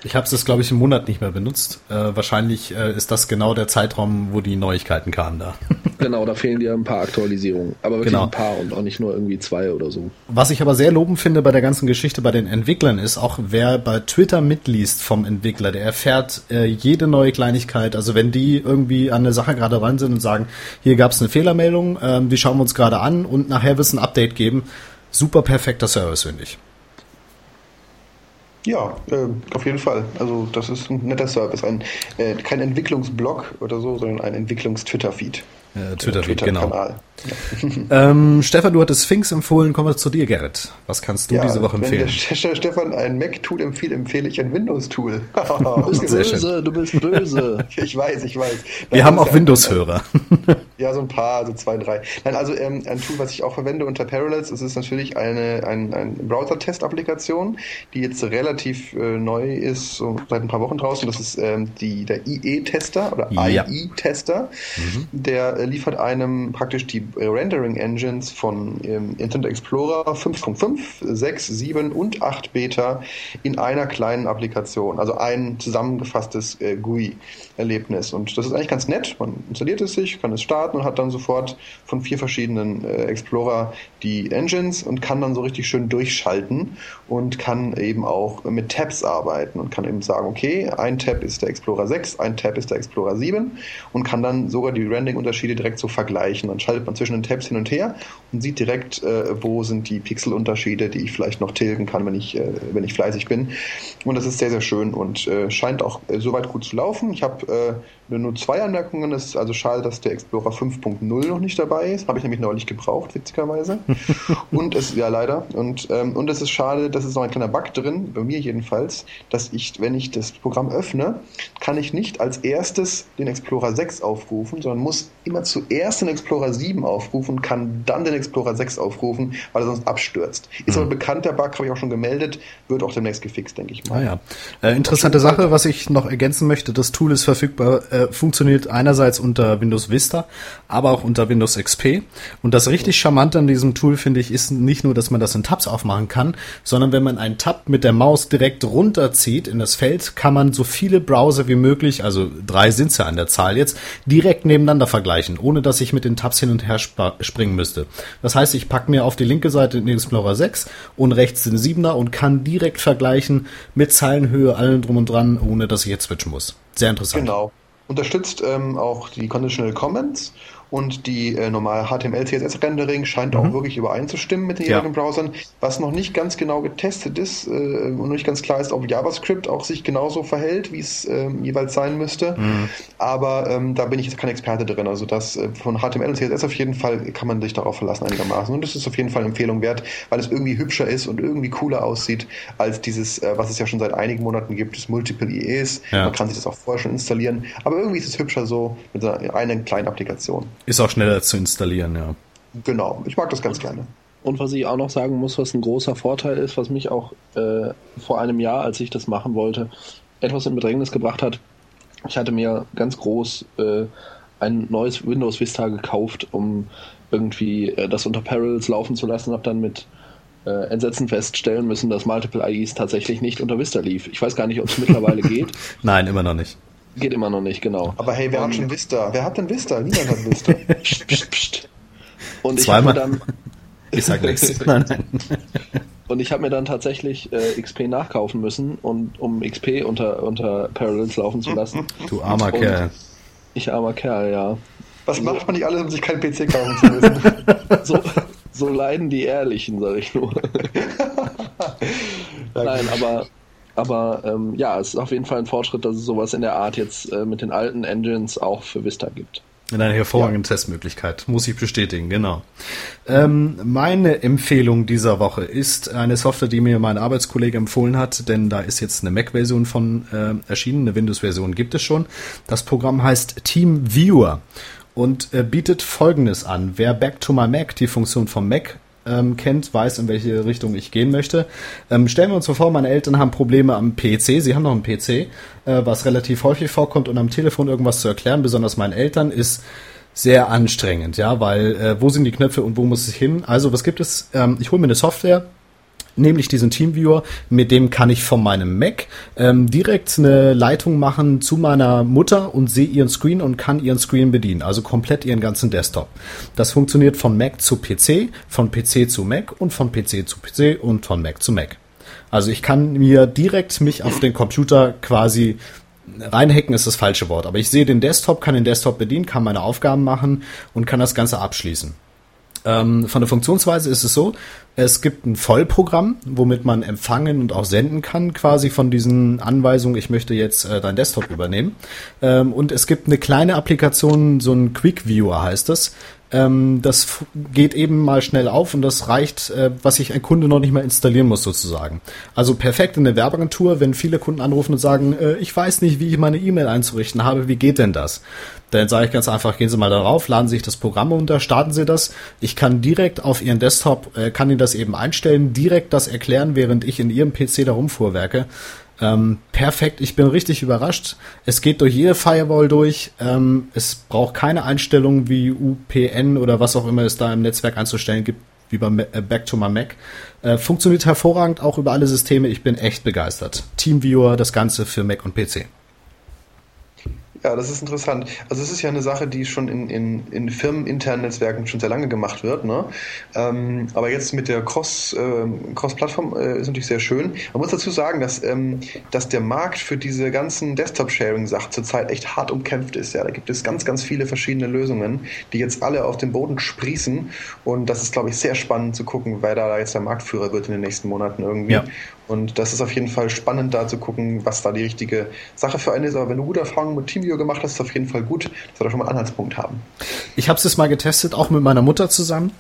Ich habe es, glaube ich, einen Monat nicht mehr benutzt. Äh, wahrscheinlich äh, ist das genau der Zeitraum, wo die Neuigkeiten kamen da. genau, da fehlen dir ein paar Aktualisierungen. Aber wirklich genau. ein paar und auch nicht nur irgendwie zwei oder so. Was ich aber sehr lobend finde bei der ganzen Geschichte bei den Entwicklern ist, auch wer bei Twitter mitliest vom Entwickler, der erfährt äh, jede neue Kleinigkeit. Also wenn die irgendwie an eine Sache gerade ran sind und sagen, hier gab es eine Fehlermeldung, ähm, die schauen wir uns gerade an und nachher wird es ein Update geben. Super perfekter Service, finde ich. Ja, äh, auf jeden Fall. Also das ist ein netter Service. Ein, äh, kein Entwicklungsblog oder so, sondern ein Entwicklungs-Twitter-Feed. Äh, Twitter-Feed, Twitter genau. Ja. ähm, Stefan, du hattest Sphinx empfohlen. Kommen wir zu dir, Gerrit. Was kannst du ja, diese Woche empfehlen? Wenn der Stefan ein Mac-Tool empfiehlt, empfehle ich ein Windows-Tool. du bist böse, du bist böse. ich weiß, ich weiß. Wir haben auch Windows-Hörer. ja, so ein paar, so zwei, drei. Nein, also ähm, ein Tool, was ich auch verwende unter Parallels, das ist natürlich eine ein, ein Browser-Test-Applikation, die jetzt relativ äh, neu ist, so seit ein paar Wochen draußen. Das ist ähm, die, der IE-Tester oder ja. IE-Tester. Mhm. Der äh, liefert einem praktisch die äh, Rendering Engines von ähm, Internet Explorer 5.5, 6, 7 und 8 Beta in einer kleinen Applikation. Also ein zusammengefasstes äh, GUI-Erlebnis. Und das ist eigentlich ganz nett. Man installiert es sich, kann es starten und hat dann sofort von vier verschiedenen äh, Explorer die Engines und kann dann so richtig schön durchschalten und kann eben auch mit Tabs arbeiten und kann eben sagen, okay, ein Tab ist der Explorer 6, ein Tab ist der Explorer 7 und kann dann sogar die Rendering-Unterschiede direkt so vergleichen. Dann schaltet man zwischen den Tabs hin und her und sieht direkt, äh, wo sind die Pixelunterschiede, die ich vielleicht noch tilgen kann, wenn ich, äh, wenn ich fleißig bin. Und das ist sehr, sehr schön und äh, scheint auch äh, soweit gut zu laufen. Ich habe äh, nur zwei Anmerkungen. Es ist also schade, dass der Explorer 5.0 noch nicht dabei ist. Habe ich nämlich neulich gebraucht, witzigerweise. und es, ja leider. Und, ähm, und es ist schade, das ist noch ein kleiner Bug drin, bei mir jedenfalls, dass ich, wenn ich das Programm öffne, kann ich nicht als erstes den Explorer 6 aufrufen, sondern muss immer zuerst den Explorer 7 aufrufen kann dann den Explorer 6 aufrufen, weil er sonst abstürzt. Ist mhm. aber bekannt, der Bug, habe ich auch schon gemeldet, wird auch demnächst gefixt, denke ich mal. Ah, ja. Äh, interessante Sache, was ich noch ergänzen möchte, das Tool ist verfügbar äh, funktioniert einerseits unter Windows Vista, aber auch unter Windows XP. Und das richtig charmante an diesem Tool, finde ich, ist nicht nur, dass man das in Tabs aufmachen kann, sondern wenn man einen Tab mit der Maus direkt runterzieht in das Feld, kann man so viele Browser wie möglich, also drei sind es ja an der Zahl jetzt, direkt nebeneinander vergleichen, ohne dass ich mit den Tabs hin und her springen müsste. Das heißt, ich packe mir auf die linke Seite den Explorer 6 und rechts den 7er und kann direkt vergleichen mit Zeilenhöhe, allen drum und dran, ohne dass ich jetzt switchen muss. Sehr interessant. Genau. Unterstützt ähm, auch die Conditional Comments und die äh, normale HTML, CSS Rendering scheint mhm. auch wirklich übereinzustimmen mit den jeweiligen ja. Browsern. Was noch nicht ganz genau getestet ist äh, und nicht ganz klar ist, ob JavaScript auch sich genauso verhält, wie es äh, jeweils sein müsste. Mhm. Aber ähm, da bin ich jetzt kein Experte drin. Also das äh, von HTML und CSS auf jeden Fall kann man sich darauf verlassen einigermaßen. Und das ist auf jeden Fall eine Empfehlung wert, weil es irgendwie hübscher ist und irgendwie cooler aussieht als dieses, äh, was es ja schon seit einigen Monaten gibt, das Multiple IEs. Ja. Man kann sich das auch vorher schon installieren. Aber irgendwie ist es hübscher so mit einer, einer kleinen Applikation. Ist auch schneller zu installieren, ja. Genau, ich mag das ganz gerne. Und was ich auch noch sagen muss, was ein großer Vorteil ist, was mich auch äh, vor einem Jahr, als ich das machen wollte, etwas in Bedrängnis gebracht hat. Ich hatte mir ganz groß äh, ein neues Windows Vista gekauft, um irgendwie äh, das unter Parallels laufen zu lassen, habe dann mit äh, Entsetzen feststellen müssen, dass Multiple IEs tatsächlich nicht unter Vista lief. Ich weiß gar nicht, ob es mittlerweile geht. Nein, immer noch nicht. Geht immer noch nicht, genau. Aber hey, wer und, hat schon Vista? Wer hat denn Vista? Niemand hat Vista. psst, psst, psst. Und Zweimal. ich habe dann. Ich sag nichts. Nein, nein. Und ich habe mir dann tatsächlich äh, XP nachkaufen müssen, und, um XP unter, unter Parallels laufen zu lassen. Du armer und Kerl. Ich armer Kerl, ja. Was macht man nicht alles, um sich keinen PC kaufen zu müssen? so, so leiden die Ehrlichen, sag ich nur. Nein, aber aber ähm, ja, es ist auf jeden Fall ein Fortschritt, dass es sowas in der Art jetzt äh, mit den alten Engines auch für Vista gibt. In einer hervorragenden ja. Testmöglichkeit, muss ich bestätigen, genau. Ähm, meine Empfehlung dieser Woche ist eine Software, die mir mein Arbeitskollege empfohlen hat, denn da ist jetzt eine Mac-Version von äh, erschienen, eine Windows-Version gibt es schon. Das Programm heißt Team Viewer und äh, bietet Folgendes an. Wer Back to My Mac, die Funktion vom Mac ähm, kennt, weiß, in welche Richtung ich gehen möchte. Ähm, stellen wir uns vor, meine Eltern haben Probleme am PC. Sie haben noch einen PC, äh, was relativ häufig vorkommt und am Telefon irgendwas zu erklären, besonders meinen Eltern, ist sehr anstrengend, ja, weil äh, wo sind die Knöpfe und wo muss ich hin? Also was gibt es? Ähm, ich hole mir eine Software, nämlich diesen Teamviewer, mit dem kann ich von meinem Mac ähm, direkt eine Leitung machen zu meiner Mutter und sehe ihren Screen und kann ihren Screen bedienen, also komplett ihren ganzen Desktop. Das funktioniert von Mac zu PC, von PC zu Mac und von PC zu PC und von Mac zu Mac. Also ich kann mir direkt mich auf den Computer quasi reinhacken ist das falsche Wort, aber ich sehe den Desktop, kann den Desktop bedienen, kann meine Aufgaben machen und kann das Ganze abschließen. Ähm, von der Funktionsweise ist es so, es gibt ein Vollprogramm, womit man empfangen und auch senden kann, quasi von diesen Anweisungen, ich möchte jetzt äh, dein Desktop übernehmen. Ähm, und es gibt eine kleine Applikation, so ein Quick Viewer heißt das, ähm, das geht eben mal schnell auf und das reicht, äh, was sich ein Kunde noch nicht mal installieren muss sozusagen. Also perfekt in der Werbeagentur, wenn viele Kunden anrufen und sagen, äh, ich weiß nicht, wie ich meine E-Mail einzurichten habe, wie geht denn das? Dann sage ich ganz einfach, gehen Sie mal darauf, laden Sie sich das Programm unter, starten Sie das. Ich kann direkt auf Ihren Desktop, äh, kann Ihnen das eben einstellen, direkt das erklären, während ich in Ihrem PC da rumfuhrwerke. Ähm, perfekt, ich bin richtig überrascht. Es geht durch jede Firewall durch. Ähm, es braucht keine Einstellungen wie UPN oder was auch immer es da im Netzwerk einzustellen gibt, wie bei äh, Back to my Mac. Äh, funktioniert hervorragend auch über alle Systeme. Ich bin echt begeistert. Teamviewer, das Ganze für Mac und PC. Ja, das ist interessant. Also es ist ja eine Sache, die schon in, in, in firmeninternen Netzwerken schon sehr lange gemacht wird. Ne? Ähm, aber jetzt mit der Cross, ähm, Cross-Plattform äh, ist natürlich sehr schön. Man muss dazu sagen, dass, ähm, dass der Markt für diese ganzen Desktop-Sharing-Sachen zurzeit echt hart umkämpft ist. Ja, da gibt es ganz, ganz viele verschiedene Lösungen, die jetzt alle auf den Boden sprießen. Und das ist, glaube ich, sehr spannend zu gucken, wer da jetzt der Marktführer wird in den nächsten Monaten irgendwie. Ja. Und das ist auf jeden Fall spannend, da zu gucken, was da die richtige Sache für einen ist. Aber wenn du gute Erfahrungen mit TeamViewer gemacht hast, ist es auf jeden Fall gut, dass wir da schon mal einen Anhaltspunkt haben. Ich habe es mal getestet, auch mit meiner Mutter zusammen.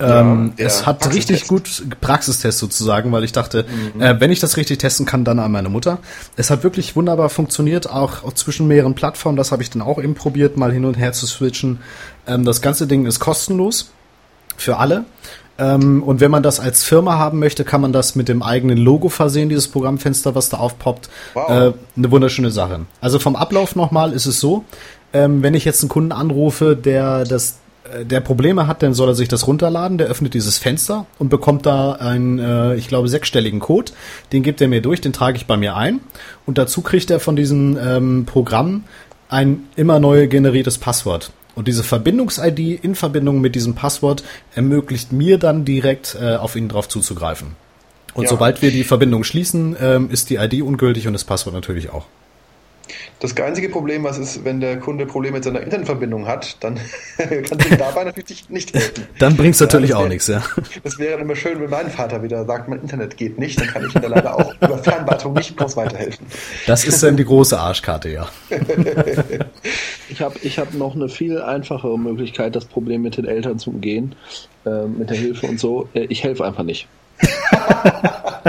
Ja, ähm, es hat richtig gut Praxistest sozusagen, weil ich dachte, mhm. äh, wenn ich das richtig testen kann, dann an meine Mutter. Es hat wirklich wunderbar funktioniert, auch, auch zwischen mehreren Plattformen. Das habe ich dann auch eben probiert, mal hin und her zu switchen. Ähm, das ganze Ding ist kostenlos für alle. Ähm, und wenn man das als Firma haben möchte, kann man das mit dem eigenen Logo versehen, dieses Programmfenster, was da aufpoppt. Wow. Äh, eine wunderschöne Sache. Also vom Ablauf nochmal ist es so, ähm, wenn ich jetzt einen Kunden anrufe, der das äh, der Probleme hat, dann soll er sich das runterladen, der öffnet dieses Fenster und bekommt da einen, äh, ich glaube, sechsstelligen Code. Den gibt er mir durch, den trage ich bei mir ein. Und dazu kriegt er von diesem ähm, Programm ein immer neu generiertes Passwort. Und diese Verbindungs-ID in Verbindung mit diesem Passwort ermöglicht mir dann direkt äh, auf ihn drauf zuzugreifen. Und ja. sobald wir die Verbindung schließen, ähm, ist die ID ungültig und das Passwort natürlich auch. Das einzige Problem, was ist, wenn der Kunde Probleme mit seiner Internetverbindung hat, dann kann ich dabei natürlich nicht helfen. Dann bringt es natürlich auch nichts, ja. Das wäre immer schön, wenn mein Vater wieder sagt, mein Internet geht nicht, dann kann ich ihm da leider auch über Fernwartung nicht groß weiterhelfen. Das ist dann die große Arschkarte, ja. ich habe ich hab noch eine viel einfachere Möglichkeit, das Problem mit den Eltern zu umgehen, äh, mit der Hilfe und so. Äh, ich helfe einfach nicht.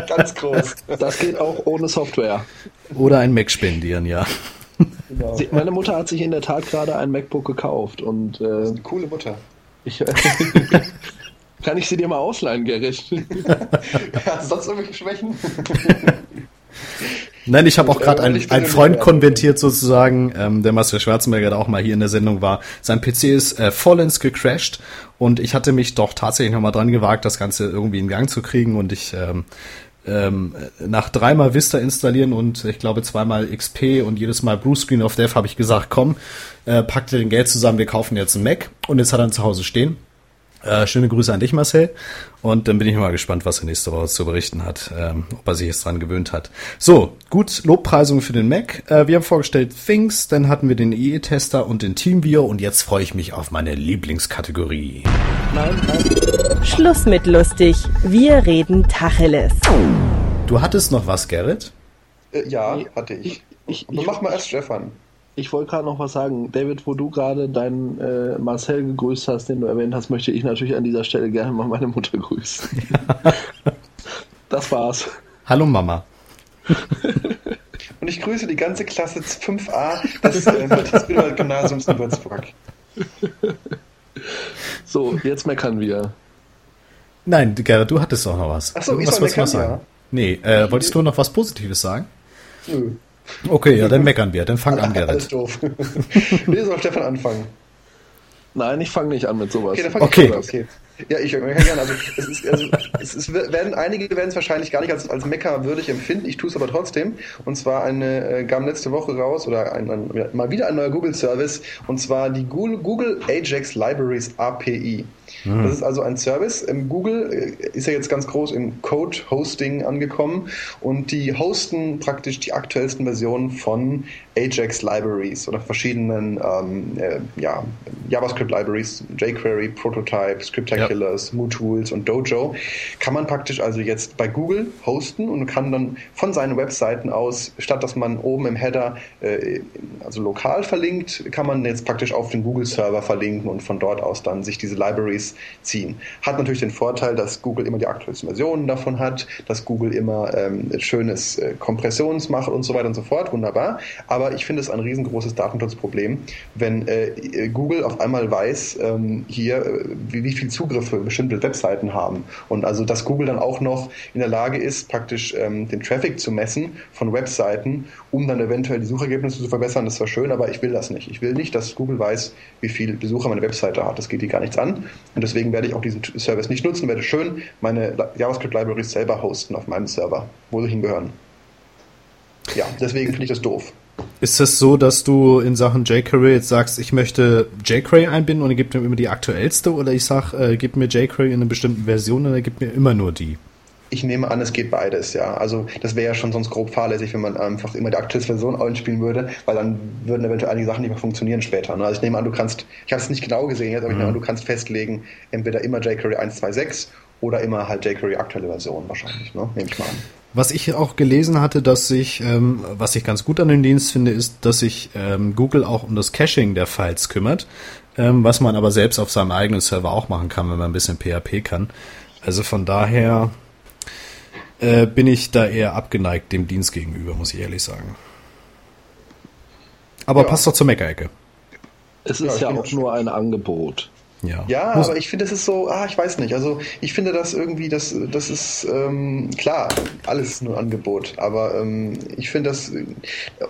Ganz groß. Das geht auch ohne Software. Oder ein Mac spendieren, ja. Genau. Meine Mutter hat sich in der Tat gerade ein MacBook gekauft und äh, das ist eine coole Mutter. Ich, kann ich sie dir mal ausleihen, Gerrit? ja, sonst irgendwelche Schwächen? Nein, ich habe auch gerade einen, einen Freund konventiert sozusagen, ähm, der Marcel Schwarzenberger, der auch mal hier in der Sendung war. Sein PC ist äh, vollends gecrashed und ich hatte mich doch tatsächlich nochmal dran gewagt, das Ganze irgendwie in Gang zu kriegen und ich ähm, ähm, nach dreimal Vista installieren und ich glaube zweimal XP und jedes Mal Blue Screen of Death habe ich gesagt, komm, äh, pack dir den Geld zusammen, wir kaufen jetzt einen Mac und jetzt hat er ihn zu Hause stehen. Äh, schöne Grüße an dich, Marcel. Und dann bin ich mal gespannt, was er nächste Woche zu berichten hat, ähm, ob er sich jetzt dran gewöhnt hat. So, gut, Lobpreisung für den Mac. Äh, wir haben vorgestellt Things, dann hatten wir den IE-Tester und den TeamViewer und jetzt freue ich mich auf meine Lieblingskategorie. Nein, nein. Schluss mit lustig. Wir reden Tacheles. Du hattest noch was, Gerrit? Äh, ja, hatte ich. ich, ich, ich mach mal erst Stefan ich wollte gerade noch was sagen. David, wo du gerade deinen äh, Marcel gegrüßt hast, den du erwähnt hast, möchte ich natürlich an dieser Stelle gerne mal meine Mutter grüßen. das war's. Hallo Mama. Und ich grüße die ganze Klasse 5a des äh, Matthias-Gymnasiums in Würzburg. So, jetzt meckern wir. Nein, Gerrit, du hattest doch noch was. Achso, ich soll meckern, sagen? Ja. Nee, äh, wolltest du noch was Positives sagen? Nö. Okay, ja, dann meckern wir. Dann fang an, Gerrit. Alles doof. nee, soll Stefan anfangen? Nein, ich fange nicht an mit sowas. Okay, dann fang okay. ich an. Okay. Ja, ich höre gerne. Also, es ist, also, es ist, werden, einige werden es wahrscheinlich gar nicht als, als Mecker würdig empfinden. Ich tue es aber trotzdem. Und zwar eine, äh, kam letzte Woche raus, oder ein, ein, mal wieder ein neuer Google-Service, und zwar die Google, Google Ajax Libraries API. Mhm. Das ist also ein Service. Google äh, ist ja jetzt ganz groß im Code-Hosting angekommen und die hosten praktisch die aktuellsten Versionen von Ajax Libraries oder verschiedenen ähm, äh, ja, JavaScript Libraries, jQuery, Prototype, Scriptaculars, ja. MooTools und Dojo. Kann man praktisch also jetzt bei Google hosten und kann dann von seinen Webseiten aus, statt dass man oben im Header äh, also lokal verlinkt, kann man jetzt praktisch auf den Google-Server verlinken und von dort aus dann sich diese Libraries ziehen. Hat natürlich den Vorteil, dass Google immer die aktuellsten Versionen davon hat, dass Google immer ähm, schönes äh, Kompressionsmacht und so weiter und so fort. Wunderbar. Aber ich finde es ein riesengroßes Datenschutzproblem, wenn äh, Google auf einmal weiß, ähm, hier, äh, wie, wie viel Zugriffe bestimmte Webseiten haben. Und also, dass Google dann auch noch in der Lage ist, praktisch ähm, den Traffic zu messen von Webseiten, um dann eventuell die Suchergebnisse zu verbessern, das war schön, aber ich will das nicht. Ich will nicht, dass Google weiß, wie viele Besucher meine Webseite hat. Das geht die gar nichts an. Und deswegen werde ich auch diesen Service nicht nutzen, werde schön meine JavaScript-Libraries selber hosten auf meinem Server, wo sie hingehören. Ja, deswegen finde ich das doof. Ist es so, dass du in Sachen jQuery jetzt sagst, ich möchte jQuery einbinden und er gibt mir immer die aktuellste oder ich sage, äh, gib mir jQuery in einer bestimmten Version und er gibt mir immer nur die? Ich nehme an, es geht beides, ja. Also das wäre ja schon sonst grob fahrlässig, wenn man einfach immer die aktuelle Version einspielen würde, weil dann würden eventuell einige Sachen nicht mehr funktionieren später. Ne? Also ich nehme an, du kannst, ich habe es nicht genau gesehen jetzt, aber mhm. ich nehme an, du kannst festlegen, entweder immer jQuery 1.2.6 oder immer halt jQuery aktuelle Version wahrscheinlich, ne? nehme ich mal an. Was ich auch gelesen hatte, dass sich, ähm, was ich ganz gut an dem Dienst finde, ist, dass sich ähm, Google auch um das Caching der Files kümmert, ähm, was man aber selbst auf seinem eigenen Server auch machen kann, wenn man ein bisschen PHP kann. Also von daher äh, bin ich da eher abgeneigt dem Dienst gegenüber, muss ich ehrlich sagen. Aber ja. passt doch zur Meckerecke. Es ist ja, ja auch nur ein Angebot. Ja, ja aber ich finde, es ist so, ah, ich weiß nicht. Also ich finde das irgendwie, das, das ist ähm, klar, alles nur Angebot. Aber ähm, ich finde, dass äh,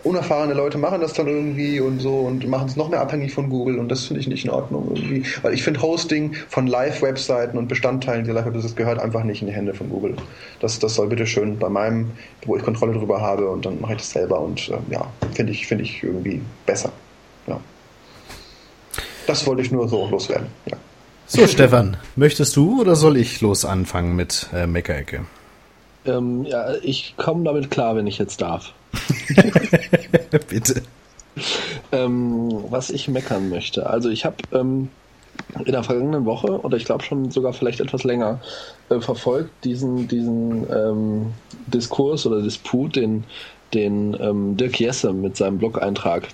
unerfahrene Leute machen das dann irgendwie und so und machen es noch mehr abhängig von Google und das finde ich nicht in Ordnung irgendwie. Weil ich finde Hosting von Live-Webseiten und Bestandteilen dieser Live-Webseiten gehört einfach nicht in die Hände von Google. Das, das soll bitte schön bei meinem, wo ich Kontrolle drüber habe und dann mache ich das selber und äh, ja, finde ich, finde ich irgendwie besser. Das wollte ich nur so loswerden. Ja. So, Stefan, möchtest du oder soll ich los anfangen mit äh, Meckerecke? Ähm, ja, ich komme damit klar, wenn ich jetzt darf. Bitte. Ähm, was ich meckern möchte. Also ich habe ähm, in der vergangenen Woche oder ich glaube schon sogar vielleicht etwas länger äh, verfolgt diesen diesen ähm, Diskurs oder Disput, den den ähm, Dirk Jesse mit seinem Blog-Eintrag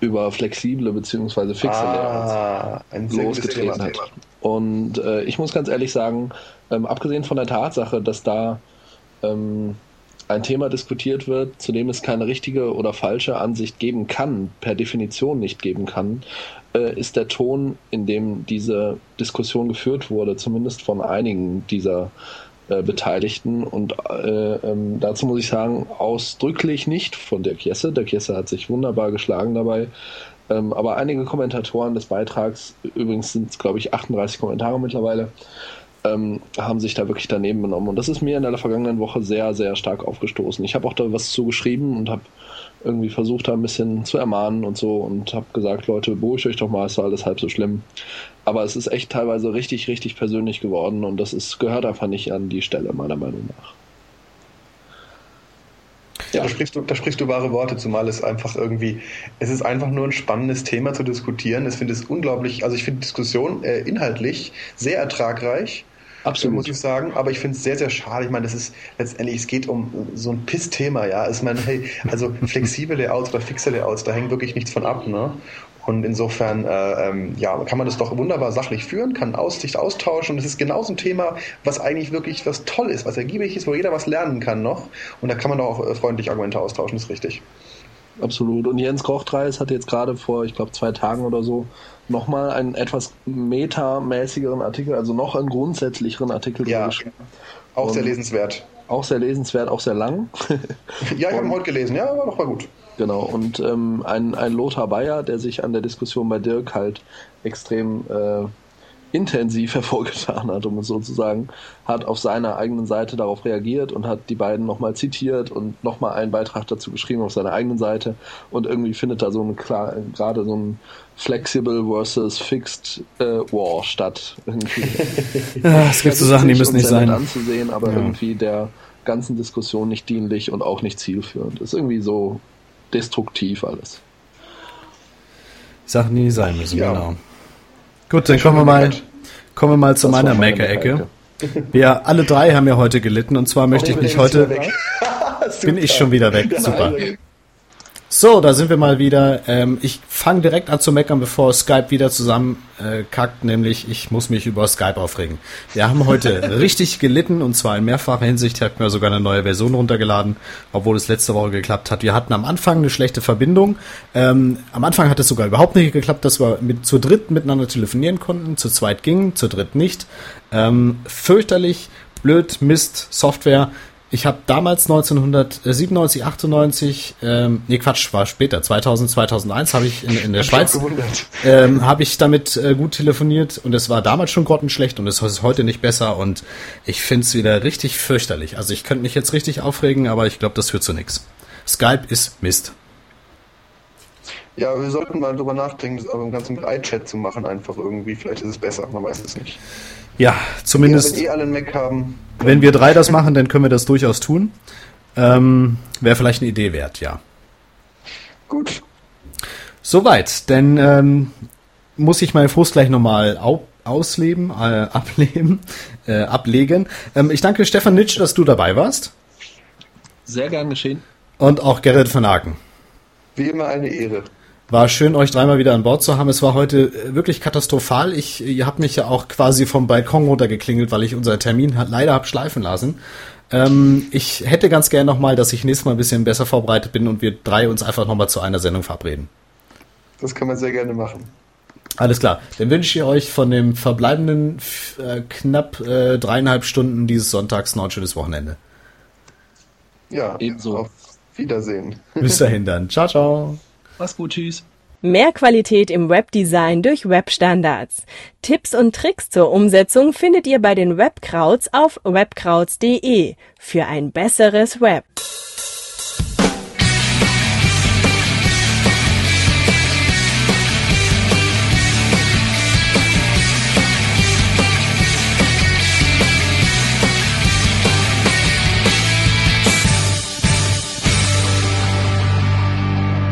über flexible bzw. fixe ah, Layouts losgetreten hat. Und äh, ich muss ganz ehrlich sagen, ähm, abgesehen von der Tatsache, dass da ähm, ein Thema diskutiert wird, zu dem es keine richtige oder falsche Ansicht geben kann, per Definition nicht geben kann, äh, ist der Ton, in dem diese Diskussion geführt wurde, zumindest von einigen dieser äh, Beteiligten. Und äh, ähm, dazu muss ich sagen, ausdrücklich nicht von Dirk Jesse. Dirk Jesse hat sich wunderbar geschlagen dabei. Ähm, aber einige Kommentatoren des Beitrags, übrigens sind es, glaube ich, 38 Kommentare mittlerweile, ähm, haben sich da wirklich daneben genommen. Und das ist mir in der vergangenen Woche sehr, sehr stark aufgestoßen. Ich habe auch da was zugeschrieben und habe irgendwie versucht, da ein bisschen zu ermahnen und so und habe gesagt, Leute, beruhigt euch doch mal, ist alles halb so schlimm. Aber es ist echt teilweise richtig, richtig persönlich geworden und das ist, gehört einfach nicht an die Stelle, meiner Meinung nach. Ja, da sprichst, du, da sprichst du wahre Worte, zumal es einfach irgendwie, es ist einfach nur ein spannendes Thema zu diskutieren. Ich finde es unglaublich, also ich finde Diskussion äh, inhaltlich sehr ertragreich Absolut. Muss ich sagen. Aber ich finde es sehr, sehr schade. Ich meine, das ist letztendlich, es geht um so ein Piss-Thema, ja. Ich meine, hey, also flexible Layouts oder fixe Layouts, da hängt wirklich nichts von ab, ne? Und insofern äh, ähm, ja, kann man das doch wunderbar sachlich führen, kann Aussicht austauschen. Und es ist genauso ein Thema, was eigentlich wirklich was toll ist, was ergiebig ist, wo jeder was lernen kann noch. Und da kann man auch äh, freundlich Argumente austauschen, ist richtig. Absolut. Und Jens Kochtreis hat jetzt gerade vor, ich glaube, zwei Tagen oder so nochmal einen etwas metamäßigeren Artikel, also noch einen grundsätzlicheren Artikel ja, geschrieben. Auch sehr lesenswert. Auch sehr lesenswert, auch sehr lang. ja, ich habe ihn heute gelesen, ja, aber noch mal gut. Genau, und ähm, ein, ein Lothar Bayer, der sich an der Diskussion bei Dirk halt extrem äh, intensiv hervorgetan hat, um es so zu sagen, hat auf seiner eigenen Seite darauf reagiert und hat die beiden nochmal zitiert und nochmal einen Beitrag dazu geschrieben auf seiner eigenen Seite und irgendwie findet da so ein klar, gerade so ein Flexible versus Fixed äh, War statt. ja, es gibt so Sachen, die müssen nicht sein. anzusehen, aber ja. irgendwie der ganzen Diskussion nicht dienlich und auch nicht zielführend. Ist irgendwie so destruktiv alles. Sachen, die sein müssen, ja. genau. Gut, dann kommen wir mal, kommen wir mal zu meiner Maker-Ecke. Wir alle drei haben ja heute gelitten und zwar möchte ich mich heute. bin ich schon wieder weg. Super. So, da sind wir mal wieder. Ähm, ich fange direkt an zu meckern, bevor Skype wieder zusammenkackt, äh, nämlich ich muss mich über Skype aufregen. Wir haben heute richtig gelitten und zwar in mehrfacher Hinsicht. Ich habe mir sogar eine neue Version runtergeladen, obwohl es letzte Woche geklappt hat. Wir hatten am Anfang eine schlechte Verbindung. Ähm, am Anfang hat es sogar überhaupt nicht geklappt, dass wir mit zu dritt miteinander telefonieren konnten. Zu zweit ging, zu dritt nicht. Ähm, fürchterlich, blöd, Mist, Software. Ich habe damals 1997, 98, ähm, nee Quatsch, war später, 2000, 2001 habe ich in, in der Schweiz, ähm, habe ich damit äh, gut telefoniert und es war damals schon grottenschlecht und es ist heute nicht besser und ich finde es wieder richtig fürchterlich. Also ich könnte mich jetzt richtig aufregen, aber ich glaube, das führt zu nichts. Skype ist Mist. Ja, wir sollten mal drüber nachdenken, aber im ganzen mit iChat zu machen, einfach irgendwie. Vielleicht ist es besser, man weiß es nicht. Ja, zumindest. Ja, wenn eh alle einen Mac haben. Wenn wir drei das machen, dann können wir das durchaus tun. Ähm, Wäre vielleicht eine Idee wert, ja. Gut. Soweit, denn ähm, muss ich meinen Frust gleich nochmal ausleben, äh, ableben, äh, ablegen. Ähm, ich danke Stefan Nitsch, dass du dabei warst. Sehr gern geschehen. Und auch Gerrit von Aken. Wie immer eine Ehre. War schön, euch dreimal wieder an Bord zu haben. Es war heute äh, wirklich katastrophal. Ich, ihr habt mich ja auch quasi vom Balkon runtergeklingelt, weil ich unseren Termin leider hab schleifen lassen. Ähm, ich hätte ganz gern nochmal, dass ich nächstes Mal ein bisschen besser vorbereitet bin und wir drei uns einfach nochmal zu einer Sendung verabreden. Das kann man sehr gerne machen. Alles klar. Dann wünsche ich euch von dem verbleibenden äh, knapp äh, dreieinhalb Stunden dieses Sonntags noch ein schönes Wochenende. Ja, ebenso. Auf Wiedersehen. Bis dahin dann. Ciao, ciao. Mach's gut, tschüss. Mehr Qualität im Webdesign durch Webstandards. Tipps und Tricks zur Umsetzung findet ihr bei den Webkrauts auf webkrauts.de für ein besseres Web.